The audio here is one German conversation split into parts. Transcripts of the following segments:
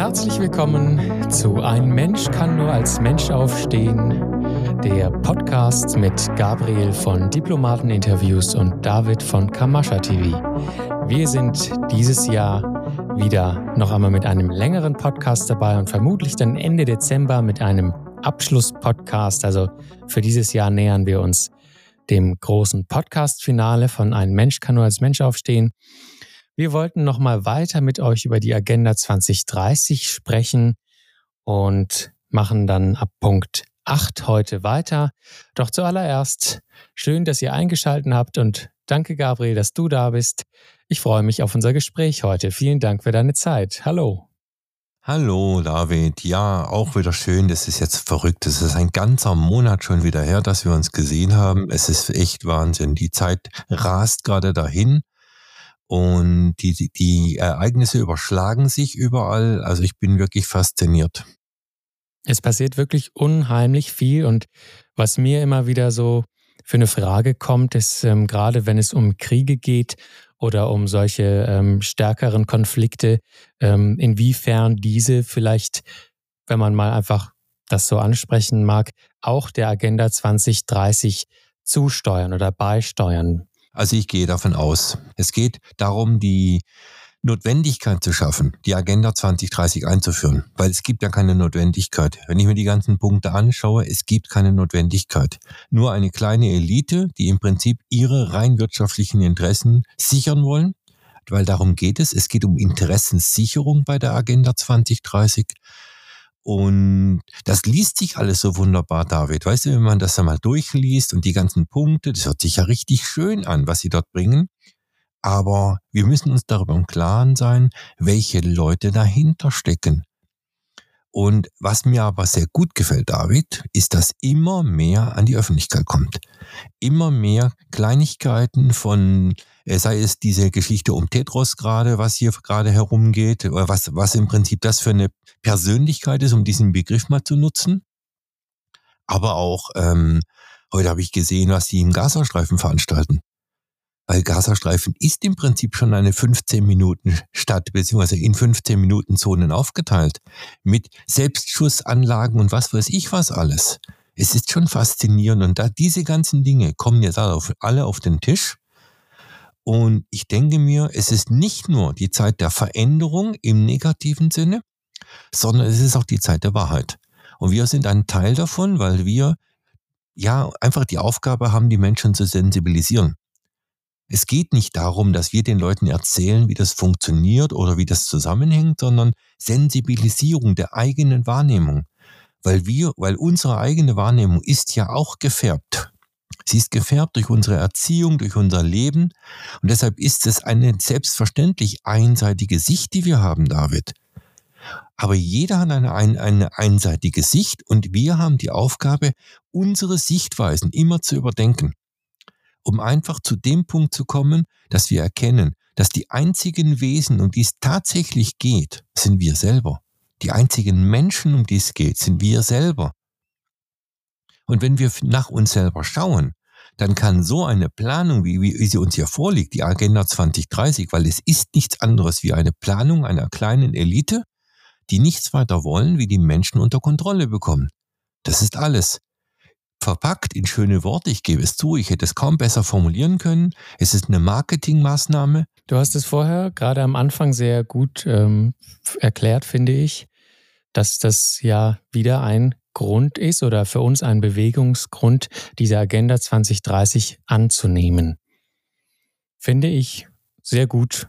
Herzlich willkommen zu Ein Mensch kann nur als Mensch aufstehen, der Podcast mit Gabriel von Diplomateninterviews und David von Kamascha TV. Wir sind dieses Jahr wieder noch einmal mit einem längeren Podcast dabei und vermutlich dann Ende Dezember mit einem Abschlusspodcast. Also für dieses Jahr nähern wir uns dem großen Podcast-Finale von Ein Mensch kann nur als Mensch aufstehen. Wir wollten noch mal weiter mit euch über die Agenda 2030 sprechen und machen dann ab Punkt 8 heute weiter. Doch zuallererst schön, dass ihr eingeschaltet habt und danke Gabriel, dass du da bist. Ich freue mich auf unser Gespräch heute. Vielen Dank für deine Zeit. Hallo. Hallo David, ja, auch wieder schön, das ist jetzt verrückt. Es ist ein ganzer Monat schon wieder her, dass wir uns gesehen haben. Es ist echt Wahnsinn. Die Zeit rast gerade dahin und die, die, Ereignisse überschlagen sich überall. Also ich bin wirklich fasziniert. Es passiert wirklich unheimlich viel und was mir immer wieder so für eine Frage kommt, ist ähm, gerade wenn es um Kriege geht oder um solche ähm, stärkeren Konflikte, ähm, inwiefern diese vielleicht, wenn man mal einfach das so ansprechen mag, auch der Agenda 2030 zusteuern oder beisteuern. Also ich gehe davon aus. Es geht darum, die Notwendigkeit zu schaffen, die Agenda 2030 einzuführen, weil es gibt ja keine Notwendigkeit. Wenn ich mir die ganzen Punkte anschaue, es gibt keine Notwendigkeit. Nur eine kleine Elite, die im Prinzip ihre rein wirtschaftlichen Interessen sichern wollen, weil darum geht es. Es geht um Interessenssicherung bei der Agenda 2030. Und das liest sich alles so wunderbar, David. Weißt du, wenn man das einmal durchliest und die ganzen Punkte, das hört sich ja richtig schön an, was sie dort bringen. Aber wir müssen uns darüber im Klaren sein, welche Leute dahinter stecken. Und was mir aber sehr gut gefällt, David, ist, dass immer mehr an die Öffentlichkeit kommt. Immer mehr Kleinigkeiten von, sei es diese Geschichte um Tetros gerade, was hier gerade herumgeht, oder was, was im Prinzip das für eine Persönlichkeit ist, um diesen Begriff mal zu nutzen. Aber auch, ähm, heute habe ich gesehen, was die im Gazastreifen veranstalten weil Gazastreifen ist im Prinzip schon eine 15 Minuten Stadt, beziehungsweise in 15 Minuten Zonen aufgeteilt, mit Selbstschussanlagen und was weiß ich was alles. Es ist schon faszinierend und da diese ganzen Dinge kommen jetzt alle auf, alle auf den Tisch. Und ich denke mir, es ist nicht nur die Zeit der Veränderung im negativen Sinne, sondern es ist auch die Zeit der Wahrheit. Und wir sind ein Teil davon, weil wir ja einfach die Aufgabe haben, die Menschen zu sensibilisieren. Es geht nicht darum, dass wir den Leuten erzählen, wie das funktioniert oder wie das zusammenhängt, sondern Sensibilisierung der eigenen Wahrnehmung. Weil wir, weil unsere eigene Wahrnehmung ist ja auch gefärbt. Sie ist gefärbt durch unsere Erziehung, durch unser Leben. Und deshalb ist es eine selbstverständlich einseitige Sicht, die wir haben, David. Aber jeder hat eine, eine, einseitige Sicht und wir haben die Aufgabe, unsere Sichtweisen immer zu überdenken um einfach zu dem Punkt zu kommen, dass wir erkennen, dass die einzigen Wesen, um die es tatsächlich geht, sind wir selber. Die einzigen Menschen, um die es geht, sind wir selber. Und wenn wir nach uns selber schauen, dann kann so eine Planung, wie, wie sie uns hier vorliegt, die Agenda 2030, weil es ist nichts anderes wie eine Planung einer kleinen Elite, die nichts weiter wollen, wie die Menschen unter Kontrolle bekommen. Das ist alles verpackt in schöne Worte. Ich gebe es zu, ich hätte es kaum besser formulieren können. Es ist eine Marketingmaßnahme. Du hast es vorher gerade am Anfang sehr gut ähm, erklärt, finde ich, dass das ja wieder ein Grund ist oder für uns ein Bewegungsgrund, diese Agenda 2030 anzunehmen. Finde ich sehr gut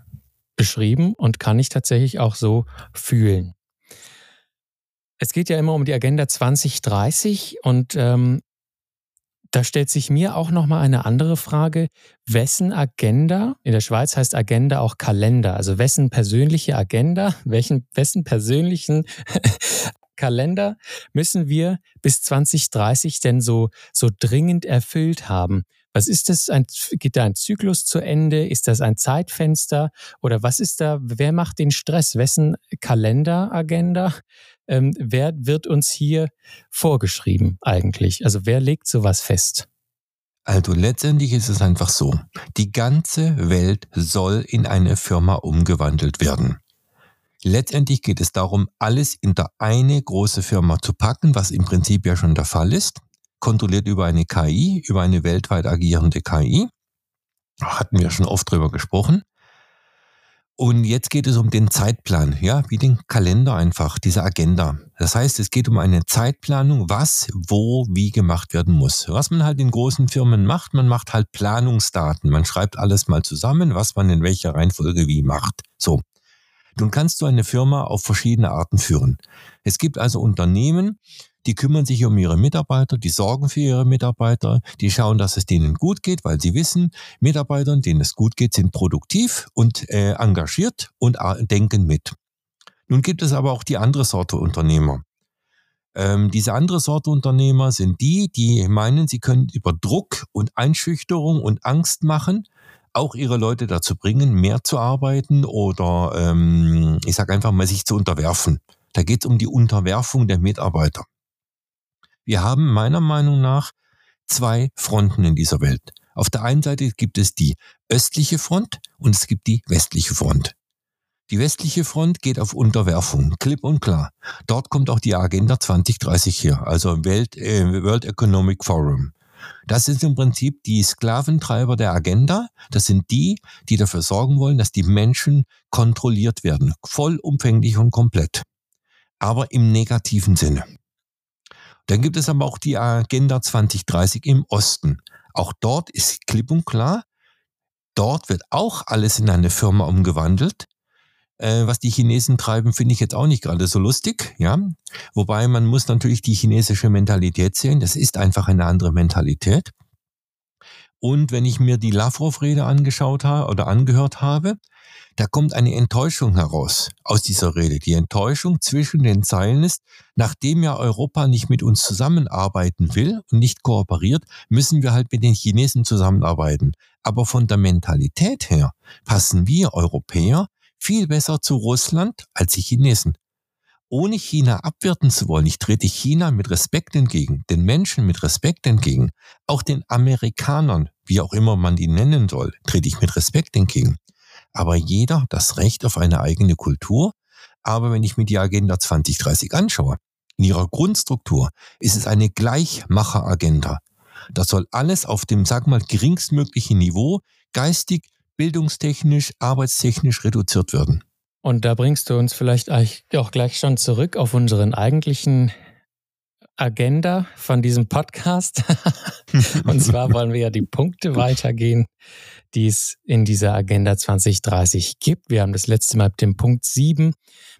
beschrieben und kann ich tatsächlich auch so fühlen. Es geht ja immer um die Agenda 2030 und ähm, da stellt sich mir auch noch mal eine andere Frage. Wessen Agenda, in der Schweiz heißt Agenda auch Kalender, also wessen persönliche Agenda, welchen, wessen persönlichen Kalender müssen wir bis 2030 denn so, so dringend erfüllt haben? Was ist das? Ein, geht da ein Zyklus zu Ende? Ist das ein Zeitfenster? Oder was ist da? Wer macht den Stress? Wessen Kalenderagenda ähm, wer wird uns hier vorgeschrieben eigentlich? Also wer legt sowas fest? Also letztendlich ist es einfach so, die ganze Welt soll in eine Firma umgewandelt werden. Letztendlich geht es darum, alles in der eine große Firma zu packen, was im Prinzip ja schon der Fall ist, kontrolliert über eine KI, über eine weltweit agierende KI. Hatten wir schon oft drüber gesprochen. Und jetzt geht es um den Zeitplan, ja, wie den Kalender einfach, diese Agenda. Das heißt, es geht um eine Zeitplanung, was, wo, wie gemacht werden muss. Was man halt in großen Firmen macht, man macht halt Planungsdaten. Man schreibt alles mal zusammen, was man in welcher Reihenfolge wie macht. So. Nun kannst du eine Firma auf verschiedene Arten führen. Es gibt also Unternehmen, die kümmern sich um ihre Mitarbeiter, die sorgen für ihre Mitarbeiter, die schauen, dass es denen gut geht, weil sie wissen, Mitarbeitern, denen es gut geht, sind produktiv und äh, engagiert und äh, denken mit. Nun gibt es aber auch die andere Sorte Unternehmer. Ähm, diese andere Sorte Unternehmer sind die, die meinen, sie können über Druck und Einschüchterung und Angst machen, auch ihre Leute dazu bringen, mehr zu arbeiten oder ähm, ich sage einfach mal, sich zu unterwerfen. Da geht es um die Unterwerfung der Mitarbeiter. Wir haben meiner Meinung nach zwei Fronten in dieser Welt. Auf der einen Seite gibt es die östliche Front und es gibt die westliche Front. Die westliche Front geht auf Unterwerfung, klipp und klar. Dort kommt auch die Agenda 2030 her, also Welt, äh, World Economic Forum. Das sind im Prinzip die Sklaventreiber der Agenda. Das sind die, die dafür sorgen wollen, dass die Menschen kontrolliert werden. Vollumfänglich und komplett. Aber im negativen Sinne. Dann gibt es aber auch die Agenda 2030 im Osten. Auch dort ist klipp und klar, dort wird auch alles in eine Firma umgewandelt. Äh, was die Chinesen treiben, finde ich jetzt auch nicht gerade so lustig, ja. Wobei man muss natürlich die chinesische Mentalität sehen. Das ist einfach eine andere Mentalität. Und wenn ich mir die Lavrov-Rede angeschaut habe oder angehört habe, da kommt eine Enttäuschung heraus aus dieser Rede. Die Enttäuschung zwischen den Zeilen ist, nachdem ja Europa nicht mit uns zusammenarbeiten will und nicht kooperiert, müssen wir halt mit den Chinesen zusammenarbeiten. Aber von der Mentalität her passen wir Europäer viel besser zu Russland als die Chinesen. Ohne China abwerten zu wollen, ich trete China mit Respekt entgegen, den Menschen mit Respekt entgegen, auch den Amerikanern, wie auch immer man die nennen soll, trete ich mit Respekt entgegen aber jeder das Recht auf eine eigene Kultur. Aber wenn ich mir die Agenda 2030 anschaue, in ihrer Grundstruktur ist es eine Gleichmacheragenda. Das soll alles auf dem, sag mal, geringstmöglichen Niveau geistig, bildungstechnisch, arbeitstechnisch reduziert werden. Und da bringst du uns vielleicht auch gleich schon zurück auf unseren eigentlichen Agenda von diesem Podcast. Und zwar wollen wir ja die Punkte weitergehen, die es in dieser Agenda 2030 gibt. Wir haben das letzte Mal den Punkt 7,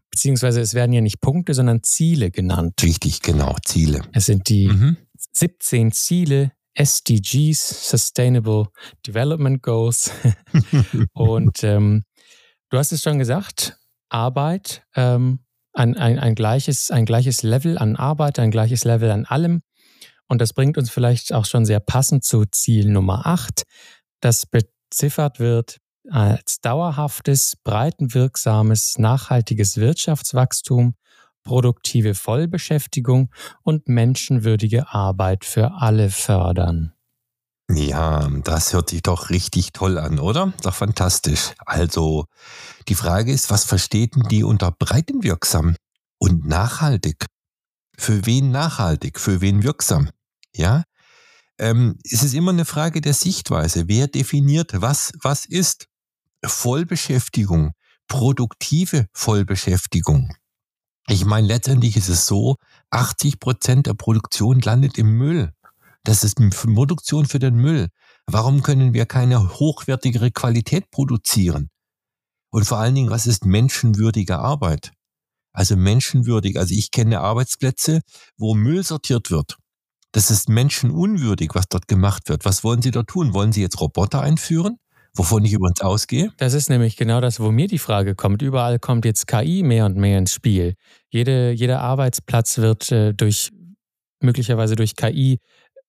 beziehungsweise es werden ja nicht Punkte, sondern Ziele genannt. Richtig, genau, Ziele. Es sind die mhm. 17 Ziele, SDGs, Sustainable Development Goals. Und ähm, du hast es schon gesagt, Arbeit, ähm, ein, ein, ein, gleiches, ein gleiches Level an Arbeit, ein gleiches Level an allem. Und das bringt uns vielleicht auch schon sehr passend zu Ziel Nummer 8, das beziffert wird als dauerhaftes, breitenwirksames, nachhaltiges Wirtschaftswachstum, produktive Vollbeschäftigung und menschenwürdige Arbeit für alle fördern. Ja, das hört sich doch richtig toll an, oder? Doch fantastisch. Also, die Frage ist, was versteht denn die unter breitenwirksam und nachhaltig? Für wen nachhaltig? Für wen wirksam? Ja? ähm, es ist immer eine Frage der Sichtweise. Wer definiert, was, was ist Vollbeschäftigung, produktive Vollbeschäftigung? Ich meine, letztendlich ist es so, 80 Prozent der Produktion landet im Müll. Das ist Produktion für den Müll. Warum können wir keine hochwertigere Qualität produzieren? Und vor allen Dingen, was ist menschenwürdige Arbeit? Also menschenwürdig. Also ich kenne Arbeitsplätze, wo Müll sortiert wird. Das ist menschenunwürdig, was dort gemacht wird. Was wollen Sie dort tun? Wollen Sie jetzt Roboter einführen? Wovon ich übrigens ausgehe? Das ist nämlich genau das, wo mir die Frage kommt. Überall kommt jetzt KI mehr und mehr ins Spiel. Jede, jeder Arbeitsplatz wird äh, durch möglicherweise durch KI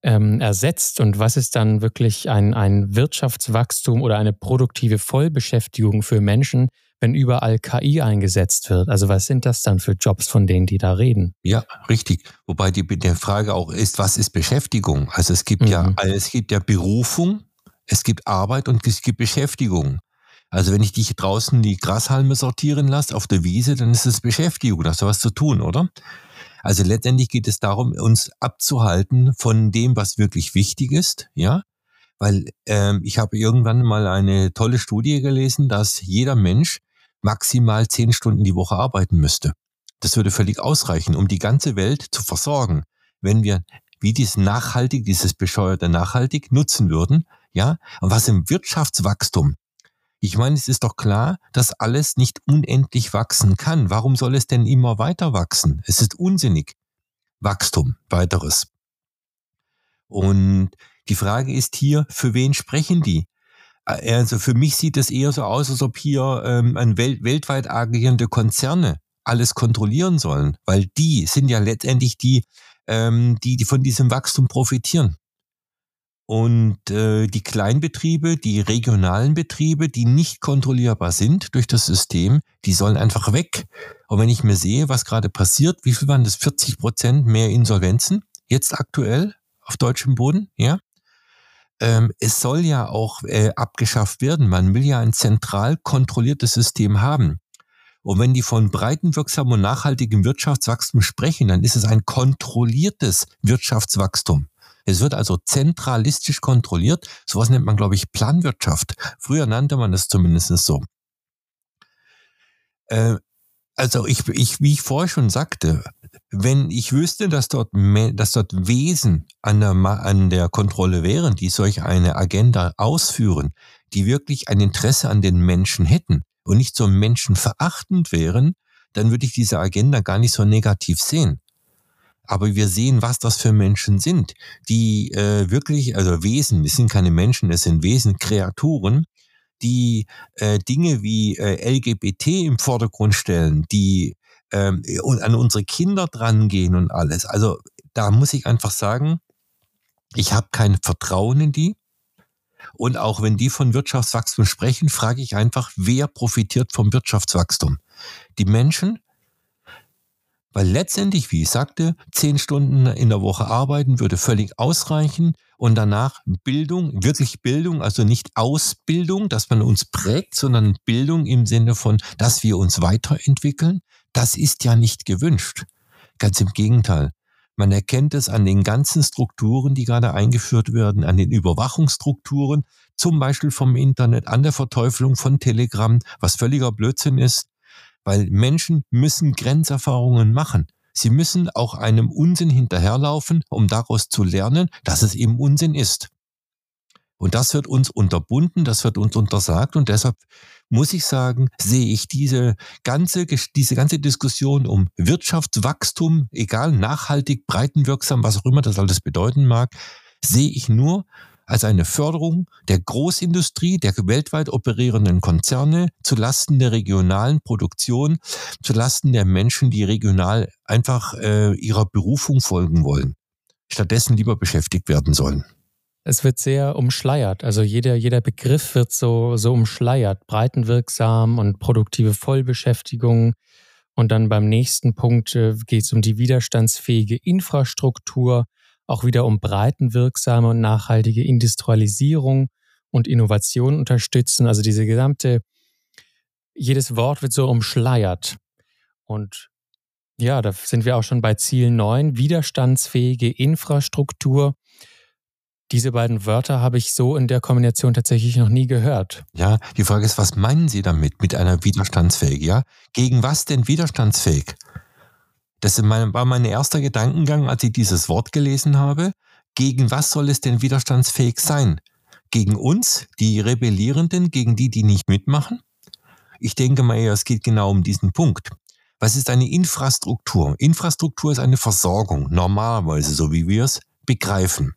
ähm, ersetzt und was ist dann wirklich ein, ein Wirtschaftswachstum oder eine produktive Vollbeschäftigung für Menschen, wenn überall KI eingesetzt wird? Also was sind das dann für Jobs, von denen die da reden? Ja, richtig. Wobei die, die Frage auch ist, was ist Beschäftigung? Also es gibt mhm. ja, es gibt ja Berufung, es gibt Arbeit und es gibt Beschäftigung. Also wenn ich dich draußen die Grashalme sortieren lasse auf der Wiese, dann ist es Beschäftigung, da hast du was zu tun, oder? Also letztendlich geht es darum, uns abzuhalten von dem, was wirklich wichtig ist, ja. Weil ähm, ich habe irgendwann mal eine tolle Studie gelesen, dass jeder Mensch maximal zehn Stunden die Woche arbeiten müsste. Das würde völlig ausreichen, um die ganze Welt zu versorgen, wenn wir wie dies nachhaltig, dieses bescheuerte nachhaltig nutzen würden, ja. Und was im Wirtschaftswachstum ich meine, es ist doch klar, dass alles nicht unendlich wachsen kann. Warum soll es denn immer weiter wachsen? Es ist unsinnig. Wachstum, weiteres. Und die Frage ist hier, für wen sprechen die? Also für mich sieht es eher so aus, als ob hier ähm, ein Welt, weltweit agierende Konzerne alles kontrollieren sollen, weil die sind ja letztendlich die, ähm, die, die von diesem Wachstum profitieren. Und äh, die Kleinbetriebe, die regionalen Betriebe, die nicht kontrollierbar sind durch das System, die sollen einfach weg. Und wenn ich mir sehe, was gerade passiert, wie viel waren das? 40 Prozent mehr Insolvenzen jetzt aktuell auf deutschem Boden, ja? Ähm, es soll ja auch äh, abgeschafft werden. Man will ja ein zentral kontrolliertes System haben. Und wenn die von breitenwirksamem und nachhaltigem Wirtschaftswachstum sprechen, dann ist es ein kontrolliertes Wirtschaftswachstum. Es wird also zentralistisch kontrolliert. Sowas nennt man, glaube ich, Planwirtschaft. Früher nannte man es zumindest so. Äh, also ich, ich, wie ich vorher schon sagte, wenn ich wüsste, dass dort, dass dort Wesen an der, an der Kontrolle wären, die solch eine Agenda ausführen, die wirklich ein Interesse an den Menschen hätten und nicht so menschenverachtend wären, dann würde ich diese Agenda gar nicht so negativ sehen. Aber wir sehen, was das für Menschen sind, die äh, wirklich, also Wesen, es sind keine Menschen, es sind Wesen, Kreaturen, die äh, Dinge wie äh, LGBT im Vordergrund stellen, die äh, an unsere Kinder drangehen und alles. Also da muss ich einfach sagen, ich habe kein Vertrauen in die. Und auch wenn die von Wirtschaftswachstum sprechen, frage ich einfach, wer profitiert vom Wirtschaftswachstum? Die Menschen, weil letztendlich, wie ich sagte, zehn Stunden in der Woche arbeiten würde völlig ausreichen und danach Bildung, wirklich Bildung, also nicht Ausbildung, dass man uns prägt, sondern Bildung im Sinne von, dass wir uns weiterentwickeln. Das ist ja nicht gewünscht. Ganz im Gegenteil. Man erkennt es an den ganzen Strukturen, die gerade eingeführt werden, an den Überwachungsstrukturen, zum Beispiel vom Internet, an der Verteufelung von Telegram, was völliger Blödsinn ist, weil Menschen müssen Grenzerfahrungen machen. Sie müssen auch einem Unsinn hinterherlaufen, um daraus zu lernen, dass es eben Unsinn ist. Und das wird uns unterbunden, das wird uns untersagt und deshalb muss ich sagen, sehe ich diese ganze, diese ganze Diskussion um Wirtschaftswachstum, egal nachhaltig, breitenwirksam, was auch immer das alles bedeuten mag, sehe ich nur als eine Förderung der Großindustrie, der weltweit operierenden Konzerne zu Lasten der regionalen Produktion, zu Lasten der Menschen, die regional einfach äh, ihrer Berufung folgen wollen, stattdessen lieber beschäftigt werden sollen. Es wird sehr umschleiert. Also jeder, jeder Begriff wird so, so umschleiert. Breitenwirksam und produktive Vollbeschäftigung. Und dann beim nächsten Punkt äh, geht es um die widerstandsfähige Infrastruktur auch wieder um breitenwirksame und nachhaltige Industrialisierung und Innovation unterstützen. Also diese gesamte, jedes Wort wird so umschleiert. Und ja, da sind wir auch schon bei Ziel 9, widerstandsfähige Infrastruktur. Diese beiden Wörter habe ich so in der Kombination tatsächlich noch nie gehört. Ja, die Frage ist, was meinen Sie damit, mit einer widerstandsfähig, ja? Gegen was denn widerstandsfähig? Das war mein erster Gedankengang, als ich dieses Wort gelesen habe. Gegen was soll es denn widerstandsfähig sein? Gegen uns, die Rebellierenden, gegen die, die nicht mitmachen? Ich denke mal es geht genau um diesen Punkt. Was ist eine Infrastruktur? Infrastruktur ist eine Versorgung, normalerweise, so wie wir es begreifen.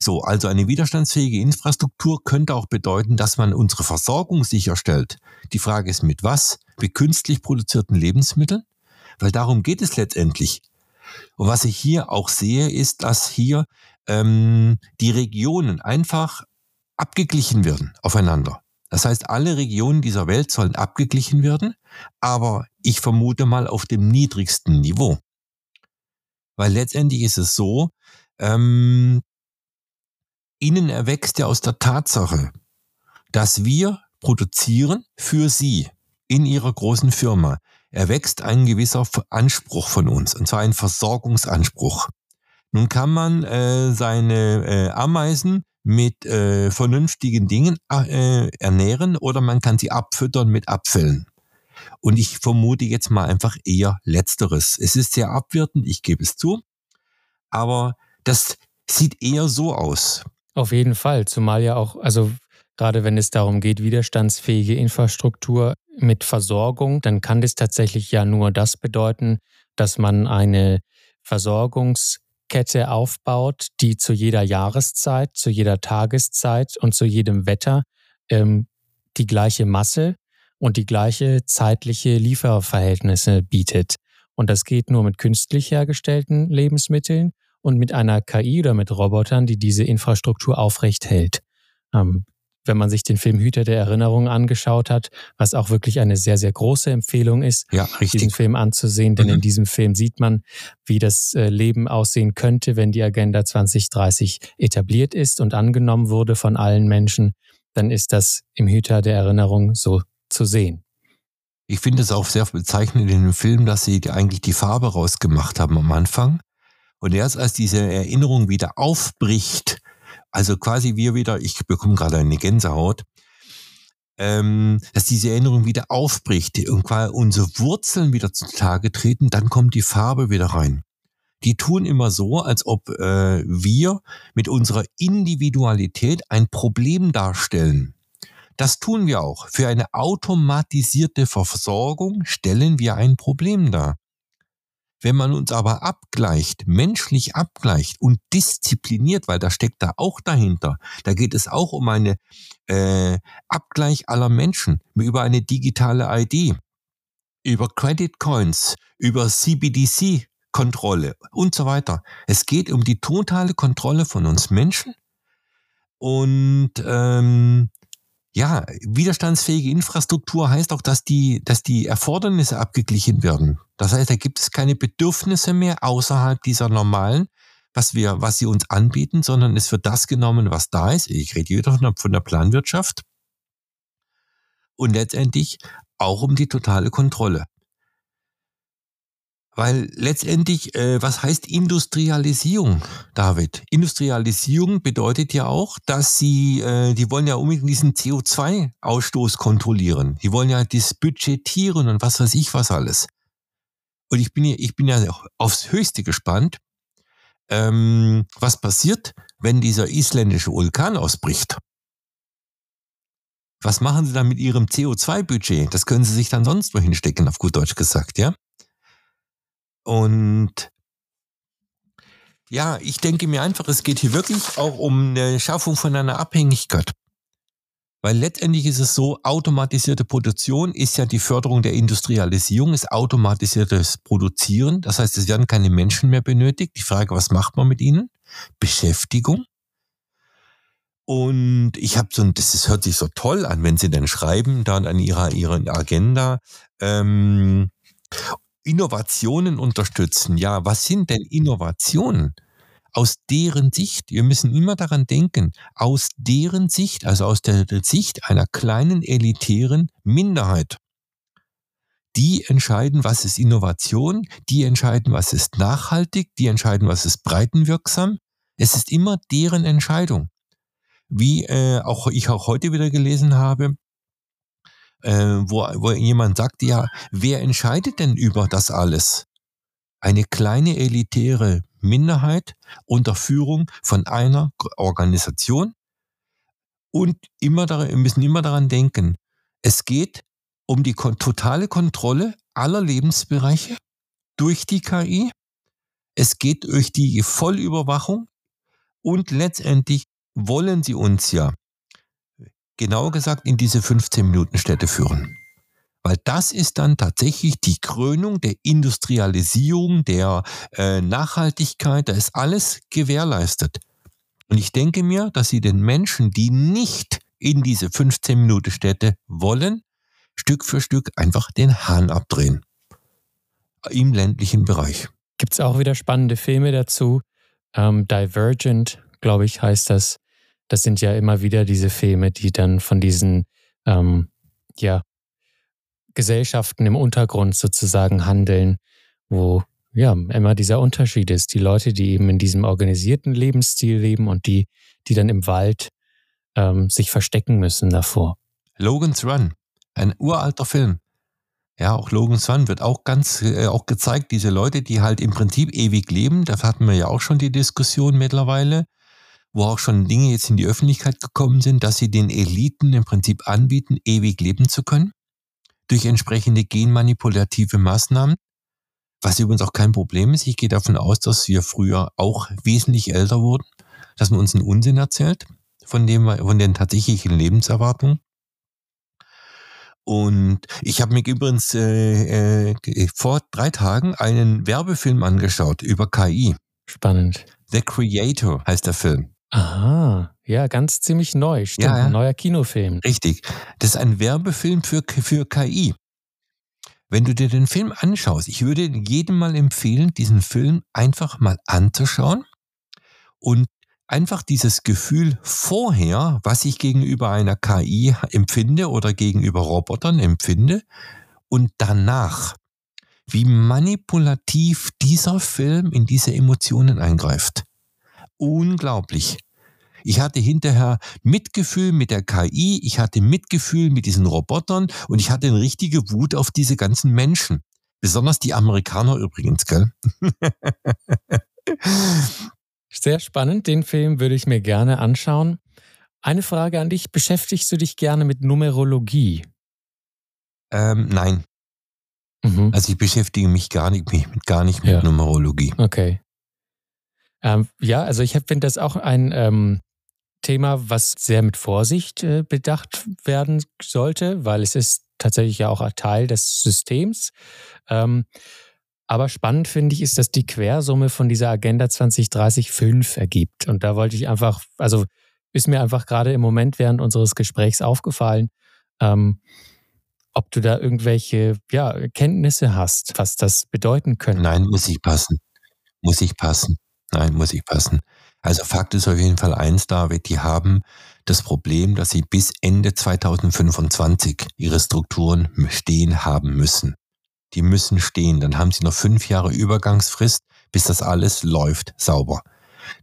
So, also eine widerstandsfähige Infrastruktur könnte auch bedeuten, dass man unsere Versorgung sicherstellt. Die Frage ist mit was? Mit künstlich produzierten Lebensmitteln? Weil darum geht es letztendlich. Und was ich hier auch sehe, ist, dass hier ähm, die Regionen einfach abgeglichen werden aufeinander. Das heißt, alle Regionen dieser Welt sollen abgeglichen werden, aber ich vermute mal auf dem niedrigsten Niveau. Weil letztendlich ist es so, ähm, ihnen erwächst ja aus der Tatsache, dass wir produzieren für Sie in Ihrer großen Firma, erwächst ein gewisser Anspruch von uns, und zwar ein Versorgungsanspruch. Nun kann man äh, seine äh, Ameisen mit äh, vernünftigen Dingen äh, ernähren oder man kann sie abfüttern mit Abfällen. Und ich vermute jetzt mal einfach eher letzteres. Es ist sehr abwertend, ich gebe es zu, aber das sieht eher so aus. Auf jeden Fall, zumal ja auch, also gerade wenn es darum geht, widerstandsfähige Infrastruktur mit Versorgung, dann kann das tatsächlich ja nur das bedeuten, dass man eine Versorgungskette aufbaut, die zu jeder Jahreszeit, zu jeder Tageszeit und zu jedem Wetter ähm, die gleiche Masse und die gleiche zeitliche Lieferverhältnisse bietet. Und das geht nur mit künstlich hergestellten Lebensmitteln und mit einer KI oder mit Robotern, die diese Infrastruktur aufrecht hält. Ähm, wenn man sich den Film Hüter der Erinnerung angeschaut hat, was auch wirklich eine sehr, sehr große Empfehlung ist, ja, diesen Film anzusehen. Denn mhm. in diesem Film sieht man, wie das äh, Leben aussehen könnte, wenn die Agenda 2030 etabliert ist und angenommen wurde von allen Menschen. Dann ist das im Hüter der Erinnerung so zu sehen. Ich finde es auch sehr bezeichnend in dem Film, dass sie eigentlich die Farbe rausgemacht haben am Anfang. Und erst als diese Erinnerung wieder aufbricht, also quasi wir wieder, ich bekomme gerade eine Gänsehaut, ähm, dass diese Erinnerung wieder aufbricht und quasi unsere Wurzeln wieder zutage treten, dann kommt die Farbe wieder rein. Die tun immer so, als ob äh, wir mit unserer Individualität ein Problem darstellen. Das tun wir auch. Für eine automatisierte Versorgung stellen wir ein Problem dar. Wenn man uns aber abgleicht, menschlich abgleicht und diszipliniert, weil da steckt da auch dahinter, da geht es auch um eine äh, Abgleich aller Menschen über eine digitale ID, über Credit Coins, über CBDC Kontrolle und so weiter. Es geht um die totale Kontrolle von uns Menschen und ähm, ja, widerstandsfähige Infrastruktur heißt auch, dass die, dass die Erfordernisse abgeglichen werden. Das heißt, da gibt es keine Bedürfnisse mehr außerhalb dieser normalen, was wir, was sie uns anbieten, sondern es wird das genommen, was da ist. Ich rede wieder von der, von der Planwirtschaft. Und letztendlich auch um die totale Kontrolle. Weil letztendlich, äh, was heißt Industrialisierung, David? Industrialisierung bedeutet ja auch, dass sie, äh, die wollen ja unbedingt diesen CO2-Ausstoß kontrollieren. Die wollen ja das budgetieren und was weiß ich was alles. Und ich bin ja, ich bin ja aufs Höchste gespannt, ähm, was passiert, wenn dieser isländische Vulkan ausbricht. Was machen sie dann mit ihrem CO2-Budget? Das können sie sich dann sonst wohin stecken, auf gut Deutsch gesagt, ja? Und ja, ich denke mir einfach, es geht hier wirklich auch um eine Schaffung von einer Abhängigkeit. Weil letztendlich ist es so, automatisierte Produktion ist ja die Förderung der Industrialisierung, ist automatisiertes Produzieren. Das heißt, es werden keine Menschen mehr benötigt. Die Frage, was macht man mit ihnen? Beschäftigung. Und ich habe so, das ist, hört sich so toll an, wenn sie dann schreiben, dann an ihrer, ihrer Agenda. Ähm, Innovationen unterstützen. Ja, was sind denn Innovationen? Aus deren Sicht, wir müssen immer daran denken, aus deren Sicht, also aus der Sicht einer kleinen elitären Minderheit. Die entscheiden, was ist Innovation, die entscheiden, was ist nachhaltig, die entscheiden, was ist breitenwirksam. Es ist immer deren Entscheidung. Wie äh, auch ich auch heute wieder gelesen habe, äh, wo, wo jemand sagt, ja, wer entscheidet denn über das alles? Eine kleine elitäre Minderheit unter Führung von einer Organisation. Und immer daran, wir müssen immer daran denken, es geht um die totale Kontrolle aller Lebensbereiche durch die KI. Es geht durch die Vollüberwachung und letztendlich wollen sie uns ja genauer gesagt in diese 15 Minuten Städte führen. Weil das ist dann tatsächlich die Krönung der Industrialisierung, der äh, Nachhaltigkeit, da ist alles gewährleistet. Und ich denke mir, dass sie den Menschen, die nicht in diese 15 Minuten Städte wollen, Stück für Stück einfach den Hahn abdrehen. Im ländlichen Bereich. Gibt es auch wieder spannende Filme dazu. Ähm, Divergent, glaube ich, heißt das. Das sind ja immer wieder diese Filme, die dann von diesen ähm, ja, Gesellschaften im Untergrund sozusagen handeln, wo ja immer dieser Unterschied ist. Die Leute, die eben in diesem organisierten Lebensstil leben und die, die dann im Wald ähm, sich verstecken müssen davor. Logan's Run, ein uralter Film. Ja, auch Logan's Run wird auch ganz äh, auch gezeigt, diese Leute, die halt im Prinzip ewig leben, da hatten wir ja auch schon die Diskussion mittlerweile, wo auch schon Dinge jetzt in die Öffentlichkeit gekommen sind, dass sie den Eliten im Prinzip anbieten, ewig leben zu können, durch entsprechende genmanipulative Maßnahmen, was übrigens auch kein Problem ist. Ich gehe davon aus, dass wir früher auch wesentlich älter wurden, dass man uns einen Unsinn erzählt von dem, von den tatsächlichen Lebenserwartungen. Und ich habe mir übrigens äh, äh, vor drei Tagen einen Werbefilm angeschaut über KI. Spannend. The Creator heißt der Film. Aha, ja, ganz ziemlich neu. Stimmt, ja, ja. ein neuer Kinofilm. Richtig. Das ist ein Werbefilm für, für KI. Wenn du dir den Film anschaust, ich würde jedem mal empfehlen, diesen Film einfach mal anzuschauen und einfach dieses Gefühl vorher, was ich gegenüber einer KI empfinde oder gegenüber Robotern empfinde und danach, wie manipulativ dieser Film in diese Emotionen eingreift. Unglaublich. Ich hatte hinterher Mitgefühl mit der KI, ich hatte Mitgefühl mit diesen Robotern und ich hatte eine richtige Wut auf diese ganzen Menschen. Besonders die Amerikaner übrigens, gell? Sehr spannend. Den Film würde ich mir gerne anschauen. Eine Frage an dich. Beschäftigst du dich gerne mit Numerologie? Ähm, nein. Mhm. Also ich beschäftige mich gar nicht, gar nicht mit ja. Numerologie. Okay. Ähm, ja, also ich finde das auch ein ähm, Thema, was sehr mit Vorsicht äh, bedacht werden sollte, weil es ist tatsächlich ja auch ein Teil des Systems. Ähm, aber spannend finde ich, ist, dass die Quersumme von dieser Agenda 2030 fünf ergibt. Und da wollte ich einfach, also ist mir einfach gerade im Moment während unseres Gesprächs aufgefallen, ähm, ob du da irgendwelche ja, Kenntnisse hast, was das bedeuten könnte. Nein, muss ich passen. Muss ich passen. Nein, muss ich passen. Also Fakt ist auf jeden Fall eins, David, die haben das Problem, dass sie bis Ende 2025 ihre Strukturen stehen haben müssen die müssen stehen. Dann haben sie noch fünf Jahre Übergangsfrist, bis das alles läuft sauber.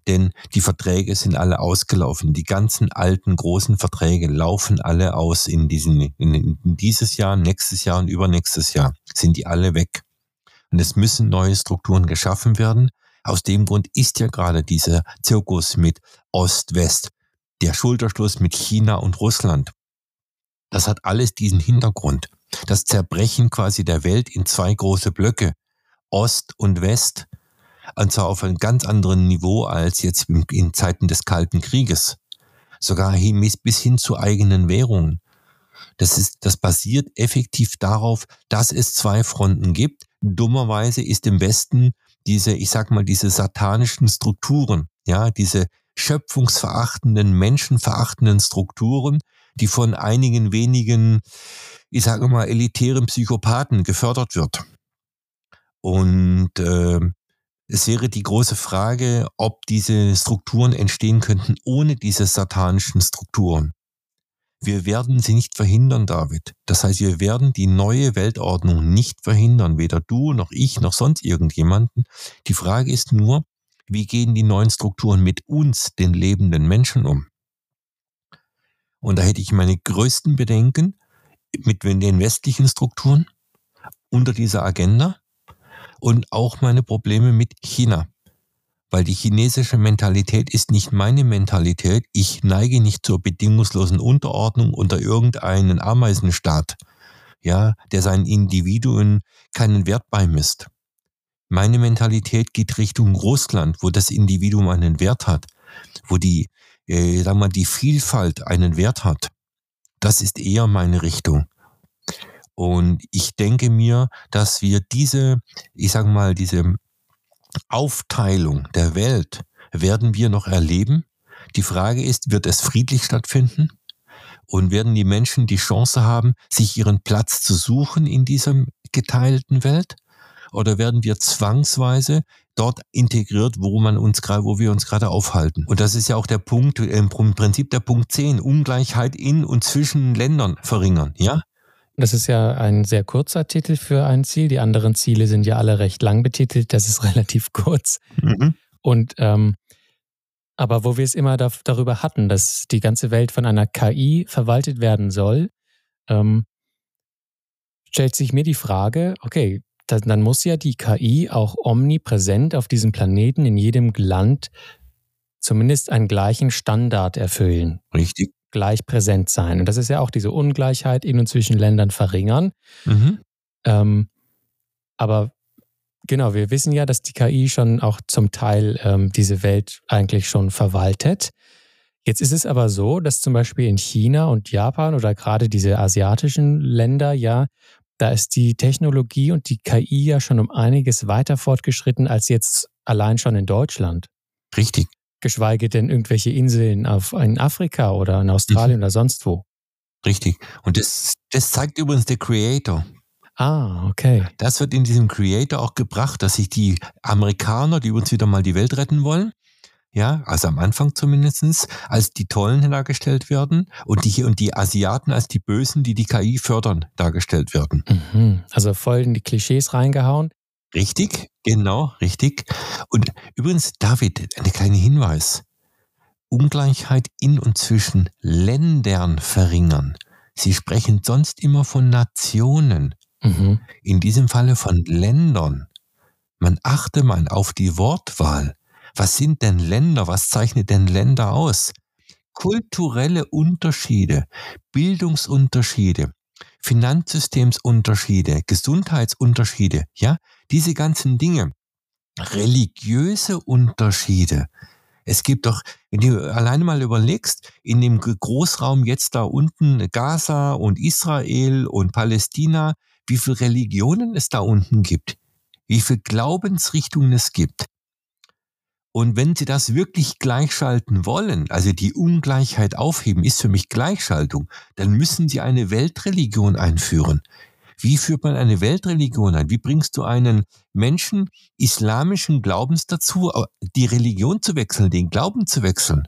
Denn die Verträge sind alle ausgelaufen. Die ganzen alten großen Verträge laufen alle aus in, diesen, in, in dieses Jahr, nächstes Jahr und übernächstes Jahr. Sind die alle weg. Und es müssen neue Strukturen geschaffen werden. Aus dem Grund ist ja gerade dieser Zirkus mit Ost-West, der Schulterschluss mit China und Russland. Das hat alles diesen Hintergrund das Zerbrechen quasi der Welt in zwei große Blöcke, Ost und West, und zwar auf einem ganz anderen Niveau als jetzt in Zeiten des Kalten Krieges. Sogar bis hin zu eigenen Währungen. Das ist, das basiert effektiv darauf, dass es zwei Fronten gibt. Dummerweise ist im Westen diese, ich sag mal, diese satanischen Strukturen, ja, diese schöpfungsverachtenden, menschenverachtenden Strukturen, die von einigen wenigen ich sage mal, elitären Psychopathen gefördert wird. Und äh, es wäre die große Frage, ob diese Strukturen entstehen könnten ohne diese satanischen Strukturen. Wir werden sie nicht verhindern, David. Das heißt, wir werden die neue Weltordnung nicht verhindern, weder du noch ich noch sonst irgendjemanden. Die Frage ist nur, wie gehen die neuen Strukturen mit uns, den lebenden Menschen, um? Und da hätte ich meine größten Bedenken, mit den westlichen Strukturen unter dieser Agenda und auch meine Probleme mit China. Weil die chinesische Mentalität ist nicht meine Mentalität. Ich neige nicht zur bedingungslosen Unterordnung unter irgendeinen Ameisenstaat, ja, der seinen Individuen keinen Wert beimisst. Meine Mentalität geht Richtung Russland, wo das Individuum einen Wert hat, wo die, äh, sagen wir, die Vielfalt einen Wert hat. Das ist eher meine Richtung. Und ich denke mir, dass wir diese, ich sage mal, diese Aufteilung der Welt werden wir noch erleben. Die Frage ist, wird es friedlich stattfinden? Und werden die Menschen die Chance haben, sich ihren Platz zu suchen in dieser geteilten Welt? oder werden wir zwangsweise dort integriert, wo man uns wo wir uns gerade aufhalten? Und das ist ja auch der Punkt, im Prinzip der Punkt 10, Ungleichheit in und zwischen Ländern verringern, ja? Das ist ja ein sehr kurzer Titel für ein Ziel. Die anderen Ziele sind ja alle recht lang betitelt. Das ist relativ kurz. Mhm. Und ähm, aber wo wir es immer da, darüber hatten, dass die ganze Welt von einer KI verwaltet werden soll, ähm, stellt sich mir die Frage, okay, dann, dann muss ja die KI auch omnipräsent auf diesem Planeten in jedem Land zumindest einen gleichen Standard erfüllen. Richtig. Gleich präsent sein. Und das ist ja auch diese Ungleichheit in und zwischen Ländern verringern. Mhm. Ähm, aber Genau, wir wissen ja, dass die KI schon auch zum Teil ähm, diese Welt eigentlich schon verwaltet. Jetzt ist es aber so, dass zum Beispiel in China und Japan oder gerade diese asiatischen Länder ja, da ist die Technologie und die KI ja schon um einiges weiter fortgeschritten als jetzt allein schon in Deutschland. Richtig. Geschweige denn irgendwelche Inseln auf, in Afrika oder in Australien mhm. oder sonst wo. Richtig. Und das, das zeigt übrigens der Creator. Ah, okay. Das wird in diesem Creator auch gebracht, dass sich die Amerikaner, die uns wieder mal die Welt retten wollen, ja, also am Anfang zumindestens, als die Tollen dargestellt werden und die, und die Asiaten als die Bösen, die die KI fördern, dargestellt werden. Mhm. Also voll in die Klischees reingehauen. Richtig, genau, richtig. Und übrigens, David, ein kleiner Hinweis. Ungleichheit in und zwischen Ländern verringern. Sie sprechen sonst immer von Nationen. Mhm. In diesem Falle von Ländern. Man achte mal auf die Wortwahl. Was sind denn Länder? Was zeichnet denn Länder aus? Kulturelle Unterschiede, Bildungsunterschiede, Finanzsystemsunterschiede, Gesundheitsunterschiede, ja, diese ganzen Dinge, religiöse Unterschiede. Es gibt doch, wenn du alleine mal überlegst, in dem Großraum jetzt da unten Gaza und Israel und Palästina, wie viele Religionen es da unten gibt, wie viele Glaubensrichtungen es gibt. Und wenn Sie das wirklich gleichschalten wollen, also die Ungleichheit aufheben, ist für mich Gleichschaltung, dann müssen Sie eine Weltreligion einführen. Wie führt man eine Weltreligion ein? Wie bringst du einen Menschen islamischen Glaubens dazu, die Religion zu wechseln, den Glauben zu wechseln?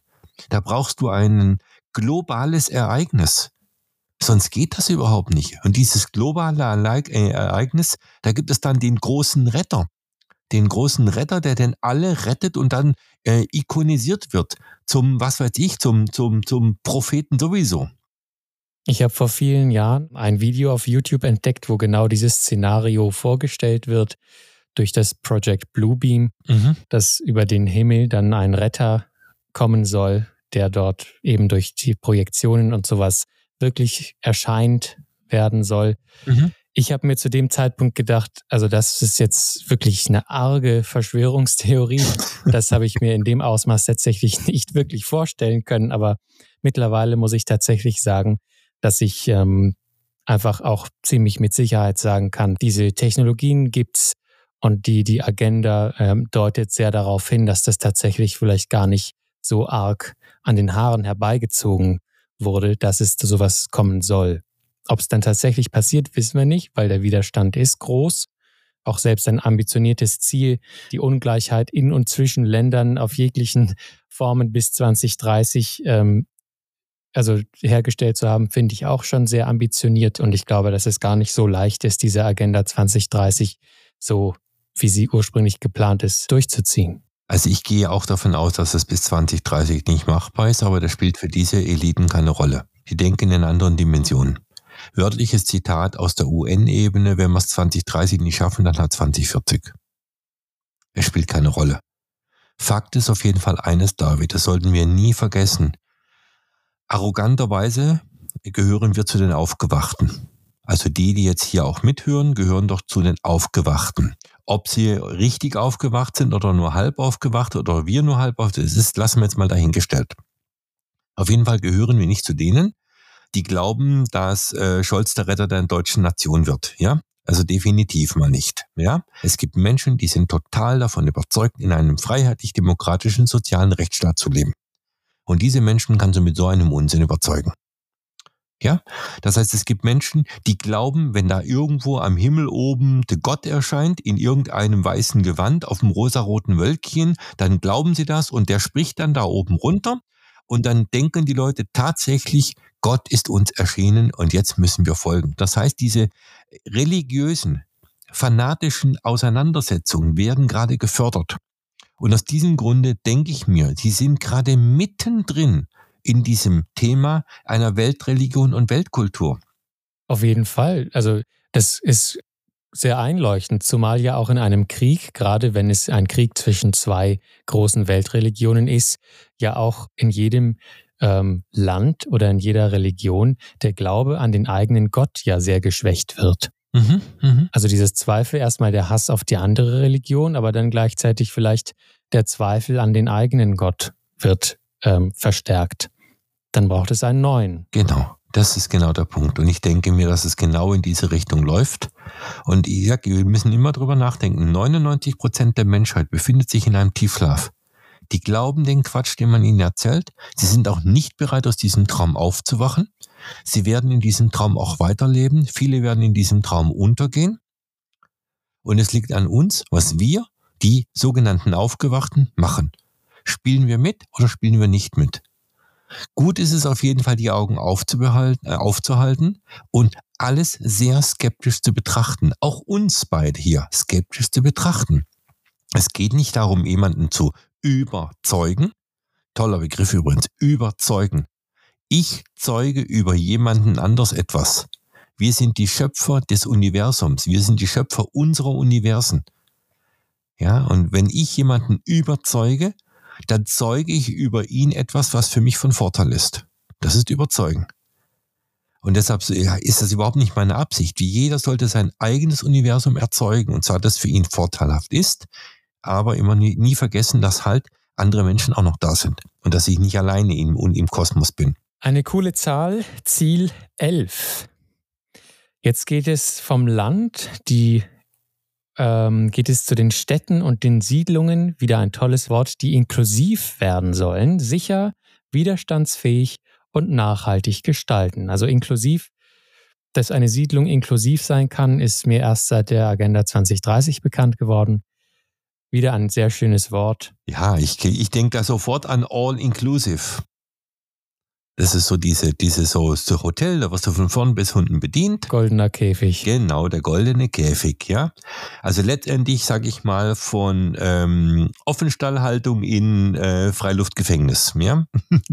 Da brauchst du ein globales Ereignis. Sonst geht das überhaupt nicht. Und dieses globale Ereignis, da gibt es dann den großen Retter. Den großen Retter, der denn alle rettet und dann äh, ikonisiert wird. Zum, was weiß ich, zum, zum, zum Propheten sowieso. Ich habe vor vielen Jahren ein Video auf YouTube entdeckt, wo genau dieses Szenario vorgestellt wird durch das Project Bluebeam, mhm. dass über den Himmel dann ein Retter kommen soll, der dort eben durch die Projektionen und sowas wirklich erscheint werden soll. Mhm. Ich habe mir zu dem Zeitpunkt gedacht, also das ist jetzt wirklich eine arge Verschwörungstheorie. Das habe ich mir in dem Ausmaß tatsächlich nicht wirklich vorstellen können. Aber mittlerweile muss ich tatsächlich sagen, dass ich ähm, einfach auch ziemlich mit Sicherheit sagen kann, diese Technologien gibt's und die, die Agenda ähm, deutet sehr darauf hin, dass das tatsächlich vielleicht gar nicht so arg an den Haaren herbeigezogen wurde, dass es zu sowas kommen soll. Ob es dann tatsächlich passiert, wissen wir nicht, weil der Widerstand ist groß. Auch selbst ein ambitioniertes Ziel, die Ungleichheit in und zwischen Ländern auf jeglichen Formen bis 2030 ähm, also hergestellt zu haben, finde ich auch schon sehr ambitioniert. Und ich glaube, dass es gar nicht so leicht ist, diese Agenda 2030 so, wie sie ursprünglich geplant ist, durchzuziehen. Also ich gehe auch davon aus, dass es bis 2030 nicht machbar ist, aber das spielt für diese Eliten keine Rolle. Die denken in anderen Dimensionen. Wörtliches Zitat aus der UN-Ebene, wenn wir es 2030 nicht schaffen, dann hat 2040. Es spielt keine Rolle. Fakt ist auf jeden Fall eines, David, das sollten wir nie vergessen. Arroganterweise gehören wir zu den Aufgewachten. Also die, die jetzt hier auch mithören, gehören doch zu den Aufgewachten. Ob sie richtig aufgewacht sind oder nur halb aufgewacht oder wir nur halb aufgewacht sind, das lassen wir jetzt mal dahingestellt. Auf jeden Fall gehören wir nicht zu denen, die glauben, dass äh, Scholz der Retter der deutschen Nation wird. Ja, also definitiv mal nicht. Ja, es gibt Menschen, die sind total davon überzeugt, in einem freiheitlich-demokratischen sozialen Rechtsstaat zu leben. Und diese Menschen kannst du mit so einem Unsinn überzeugen. Ja, das heißt, es gibt Menschen, die glauben, wenn da irgendwo am Himmel oben der Gott erscheint, in irgendeinem weißen Gewand auf dem rosaroten Wölkchen, dann glauben sie das und der spricht dann da oben runter und dann denken die Leute tatsächlich, Gott ist uns erschienen und jetzt müssen wir folgen. Das heißt, diese religiösen, fanatischen Auseinandersetzungen werden gerade gefördert. Und aus diesem Grunde denke ich mir, sie sind gerade mittendrin in diesem Thema einer Weltreligion und Weltkultur. Auf jeden Fall. Also das ist sehr einleuchtend, zumal ja auch in einem Krieg, gerade wenn es ein Krieg zwischen zwei großen Weltreligionen ist, ja auch in jedem ähm, Land oder in jeder Religion der Glaube an den eigenen Gott ja sehr geschwächt wird. Mhm, mh. Also dieses Zweifel, erstmal der Hass auf die andere Religion, aber dann gleichzeitig vielleicht der Zweifel an den eigenen Gott wird ähm, verstärkt. Dann braucht es einen neuen. Genau, das ist genau der Punkt. Und ich denke mir, dass es genau in diese Richtung läuft. Und ich sage, wir müssen immer drüber nachdenken. 99 Prozent der Menschheit befindet sich in einem Tiefschlaf. Die glauben den Quatsch, den man ihnen erzählt. Sie sind auch nicht bereit, aus diesem Traum aufzuwachen. Sie werden in diesem Traum auch weiterleben. Viele werden in diesem Traum untergehen. Und es liegt an uns, was wir die sogenannten Aufgewachten machen. Spielen wir mit oder spielen wir nicht mit? Gut ist es auf jeden Fall, die Augen aufzubehalten, äh, aufzuhalten und alles sehr skeptisch zu betrachten. Auch uns beide hier skeptisch zu betrachten. Es geht nicht darum, jemanden zu überzeugen. Toller Begriff übrigens, überzeugen. Ich zeuge über jemanden anders etwas. Wir sind die Schöpfer des Universums. Wir sind die Schöpfer unserer Universen. Ja, und wenn ich jemanden überzeuge, dann zeuge ich über ihn etwas, was für mich von Vorteil ist. Das ist überzeugen. Und deshalb ist das überhaupt nicht meine Absicht. Wie jeder sollte sein eigenes Universum erzeugen und zwar das für ihn vorteilhaft ist, aber immer nie, nie vergessen, dass halt andere Menschen auch noch da sind und dass ich nicht alleine im, im Kosmos bin. Eine coole Zahl, Ziel 11. Jetzt geht es vom Land, die ähm, geht es zu den Städten und den Siedlungen, wieder ein tolles Wort, die inklusiv werden sollen, sicher, widerstandsfähig und nachhaltig gestalten. Also inklusiv, dass eine Siedlung inklusiv sein kann, ist mir erst seit der Agenda 2030 bekannt geworden. Wieder ein sehr schönes Wort. Ja, ich, ich denke da sofort an All Inclusive. Das ist so diese, diese so, so Hotel, da wirst du von vorn bis unten bedient. Goldener Käfig. Genau, der goldene Käfig, ja. Also letztendlich, sage ich mal, von ähm, Offenstallhaltung in äh, Freiluftgefängnis, ja.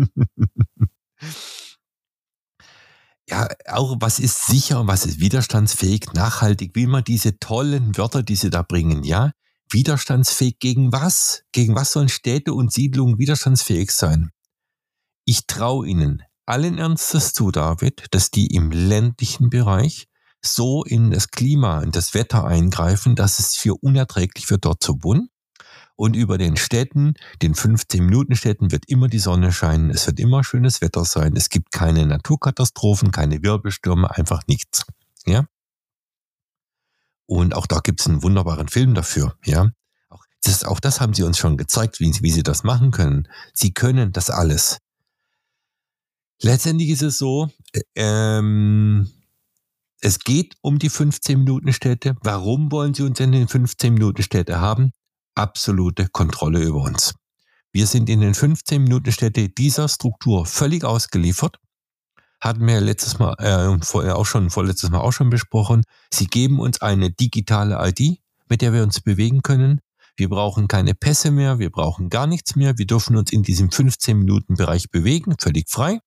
ja, auch was ist sicher, was ist widerstandsfähig, nachhaltig, wie immer diese tollen Wörter, die sie da bringen, ja. Widerstandsfähig gegen was? Gegen was sollen Städte und Siedlungen widerstandsfähig sein? Ich traue Ihnen allen Ernstes zu, David, dass die im ländlichen Bereich so in das Klima, in das Wetter eingreifen, dass es für unerträglich wird, dort zu wohnen. Und über den Städten, den 15-Minuten-Städten wird immer die Sonne scheinen. Es wird immer schönes Wetter sein. Es gibt keine Naturkatastrophen, keine Wirbelstürme, einfach nichts. Ja? Und auch da gibt es einen wunderbaren Film dafür. Ja? Auch das, auch das haben sie uns schon gezeigt, wie, wie sie das machen können. Sie können das alles. Letztendlich ist es so, äh, ähm, es geht um die 15-Minuten-Städte. Warum wollen sie uns in den 15-Minuten-Städte haben? Absolute Kontrolle über uns. Wir sind in den 15-Minuten-Städte dieser Struktur völlig ausgeliefert. Hatten wir letztes Mal äh, vorher auch schon, vorletztes Mal auch schon besprochen. Sie geben uns eine digitale ID, mit der wir uns bewegen können. Wir brauchen keine Pässe mehr, wir brauchen gar nichts mehr. Wir dürfen uns in diesem 15-Minuten-Bereich bewegen, völlig frei.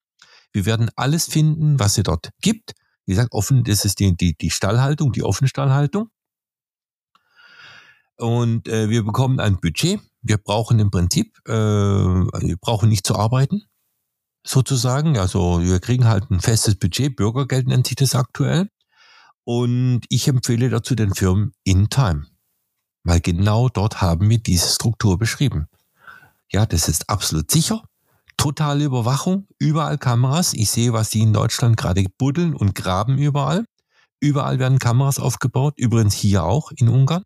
Wir werden alles finden, was es dort gibt. Wie gesagt, offen, das ist die, die, die Stallhaltung, die offene Stallhaltung. Und äh, wir bekommen ein Budget. Wir brauchen im Prinzip, äh, wir brauchen nicht zu arbeiten, sozusagen. Also wir kriegen halt ein festes Budget, Bürgergeld nennt sich das aktuell. Und ich empfehle dazu den Firmen InTime, weil genau dort haben wir diese Struktur beschrieben. Ja, das ist absolut sicher totale Überwachung, überall Kameras. Ich sehe, was die in Deutschland gerade buddeln und graben überall. Überall werden Kameras aufgebaut, übrigens hier auch in Ungarn.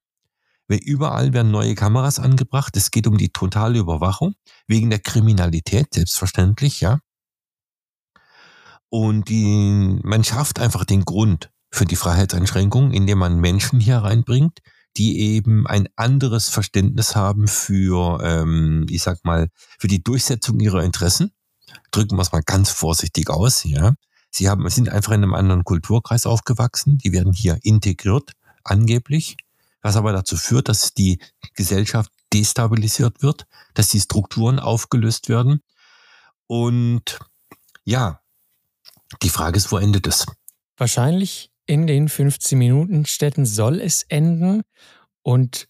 Überall werden neue Kameras angebracht. Es geht um die totale Überwachung, wegen der Kriminalität, selbstverständlich, ja. Und die, man schafft einfach den Grund für die Freiheitseinschränkung, indem man Menschen hier reinbringt, die eben ein anderes Verständnis haben für, ähm, ich sag mal, für die Durchsetzung ihrer Interessen. Drücken wir es mal ganz vorsichtig aus, ja. Sie haben, sind einfach in einem anderen Kulturkreis aufgewachsen. Die werden hier integriert, angeblich, was aber dazu führt, dass die Gesellschaft destabilisiert wird, dass die Strukturen aufgelöst werden. Und ja, die Frage ist, wo endet es? Wahrscheinlich in den 15 Minuten Städten soll es enden. Und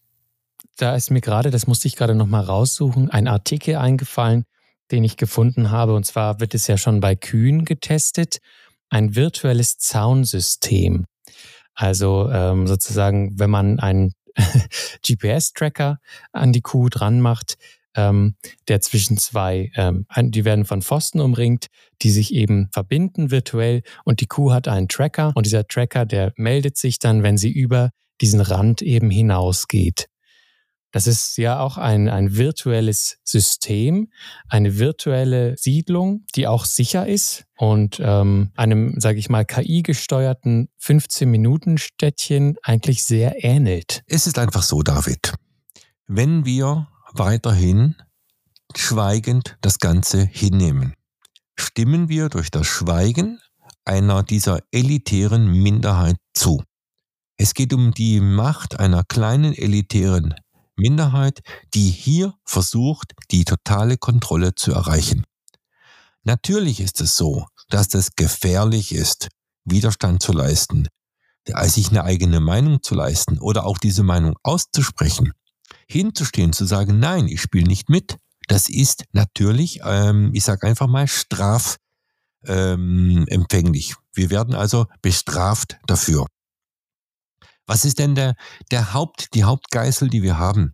da ist mir gerade, das musste ich gerade nochmal raussuchen, ein Artikel eingefallen, den ich gefunden habe. Und zwar wird es ja schon bei Kühen getestet. Ein virtuelles Zaunsystem. Also ähm, sozusagen, wenn man einen GPS-Tracker an die Kuh dran macht, ähm, der zwischen zwei, ähm, die werden von Pfosten umringt, die sich eben verbinden virtuell und die Kuh hat einen Tracker und dieser Tracker, der meldet sich dann, wenn sie über diesen Rand eben hinausgeht. Das ist ja auch ein, ein virtuelles System, eine virtuelle Siedlung, die auch sicher ist und ähm, einem, sage ich mal, KI-gesteuerten 15-Minuten-Städtchen eigentlich sehr ähnelt. Es ist einfach so, David. Wenn wir weiterhin schweigend das Ganze hinnehmen. Stimmen wir durch das Schweigen einer dieser elitären Minderheit zu. Es geht um die Macht einer kleinen elitären Minderheit, die hier versucht, die totale Kontrolle zu erreichen. Natürlich ist es so, dass es gefährlich ist, Widerstand zu leisten, sich eine eigene Meinung zu leisten oder auch diese Meinung auszusprechen hinzustehen, zu sagen, nein, ich spiele nicht mit, das ist natürlich, ähm, ich sage einfach mal, strafempfänglich. Ähm, Wir werden also bestraft dafür. Was ist denn der, der Haupt, die Hauptgeißel, die wir haben?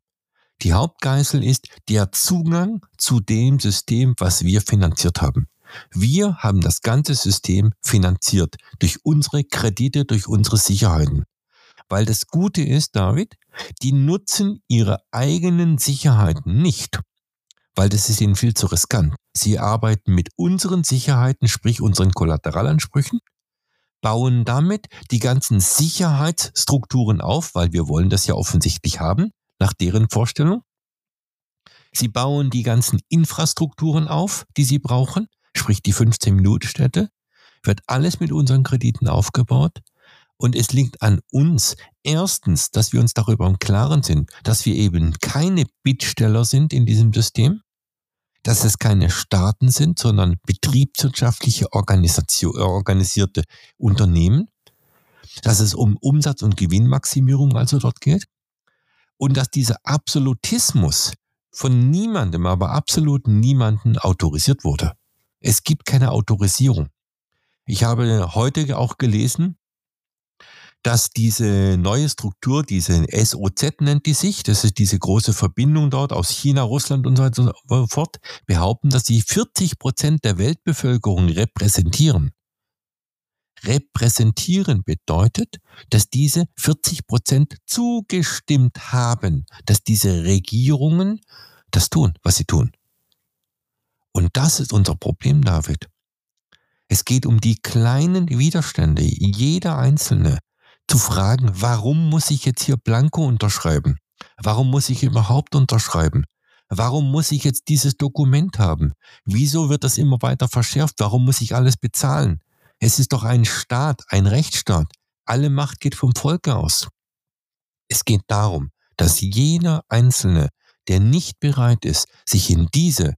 Die Hauptgeißel ist der Zugang zu dem System, was wir finanziert haben. Wir haben das ganze System finanziert durch unsere Kredite, durch unsere Sicherheiten. Weil das Gute ist, David, die nutzen ihre eigenen Sicherheiten nicht, weil das ist ihnen viel zu riskant. Sie arbeiten mit unseren Sicherheiten, sprich unseren Kollaterallansprüchen, bauen damit die ganzen Sicherheitsstrukturen auf, weil wir wollen das ja offensichtlich haben, nach deren Vorstellung. Sie bauen die ganzen Infrastrukturen auf, die sie brauchen, sprich die 15-Minuten-Städte, wird alles mit unseren Krediten aufgebaut. Und es liegt an uns, erstens, dass wir uns darüber im Klaren sind, dass wir eben keine Bittsteller sind in diesem System, dass es keine Staaten sind, sondern betriebswirtschaftliche Organisation, organisierte Unternehmen, dass es um Umsatz- und Gewinnmaximierung also dort geht und dass dieser Absolutismus von niemandem, aber absolut niemanden autorisiert wurde. Es gibt keine Autorisierung. Ich habe heute auch gelesen, dass diese neue Struktur, diese SOZ nennt die sich, das ist diese große Verbindung dort aus China, Russland und so weiter und so fort, behaupten, dass sie 40 Prozent der Weltbevölkerung repräsentieren. Repräsentieren bedeutet, dass diese 40 Prozent zugestimmt haben, dass diese Regierungen das tun, was sie tun. Und das ist unser Problem, David. Es geht um die kleinen Widerstände. Jeder Einzelne zu fragen, warum muss ich jetzt hier Blanko unterschreiben? Warum muss ich überhaupt unterschreiben? Warum muss ich jetzt dieses Dokument haben? Wieso wird das immer weiter verschärft? Warum muss ich alles bezahlen? Es ist doch ein Staat, ein Rechtsstaat. Alle Macht geht vom Volke aus. Es geht darum, dass jeder Einzelne, der nicht bereit ist, sich in diese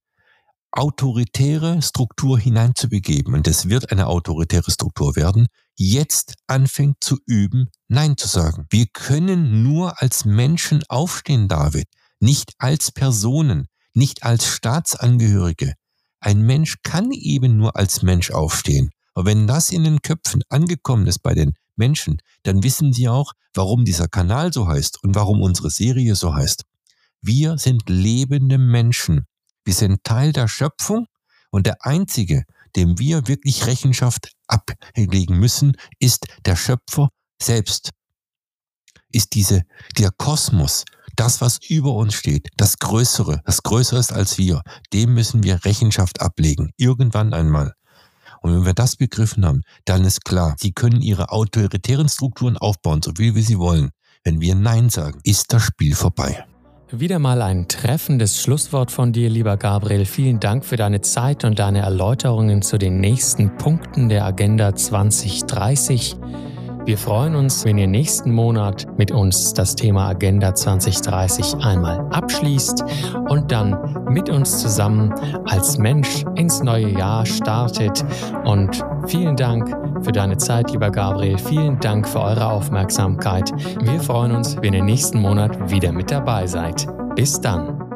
autoritäre Struktur hineinzubegeben, und es wird eine autoritäre Struktur werden, jetzt anfängt zu üben, Nein zu sagen. Wir können nur als Menschen aufstehen, David, nicht als Personen, nicht als Staatsangehörige. Ein Mensch kann eben nur als Mensch aufstehen. Aber wenn das in den Köpfen angekommen ist bei den Menschen, dann wissen sie auch, warum dieser Kanal so heißt und warum unsere Serie so heißt. Wir sind lebende Menschen. Wir sind Teil der Schöpfung und der Einzige, dem wir wirklich Rechenschaft ablegen müssen, ist der Schöpfer selbst. Ist diese, der Kosmos, das, was über uns steht, das Größere, das Größere ist als wir, dem müssen wir Rechenschaft ablegen, irgendwann einmal. Und wenn wir das begriffen haben, dann ist klar, sie können ihre autoritären Strukturen aufbauen, so viel wie sie wollen. Wenn wir Nein sagen, ist das Spiel vorbei. Wieder mal ein treffendes Schlusswort von dir, lieber Gabriel. Vielen Dank für deine Zeit und deine Erläuterungen zu den nächsten Punkten der Agenda 2030. Wir freuen uns, wenn ihr nächsten Monat mit uns das Thema Agenda 2030 einmal abschließt und dann mit uns zusammen als Mensch ins neue Jahr startet. Und vielen Dank für deine Zeit, lieber Gabriel. Vielen Dank für eure Aufmerksamkeit. Wir freuen uns, wenn ihr nächsten Monat wieder mit dabei seid. Bis dann.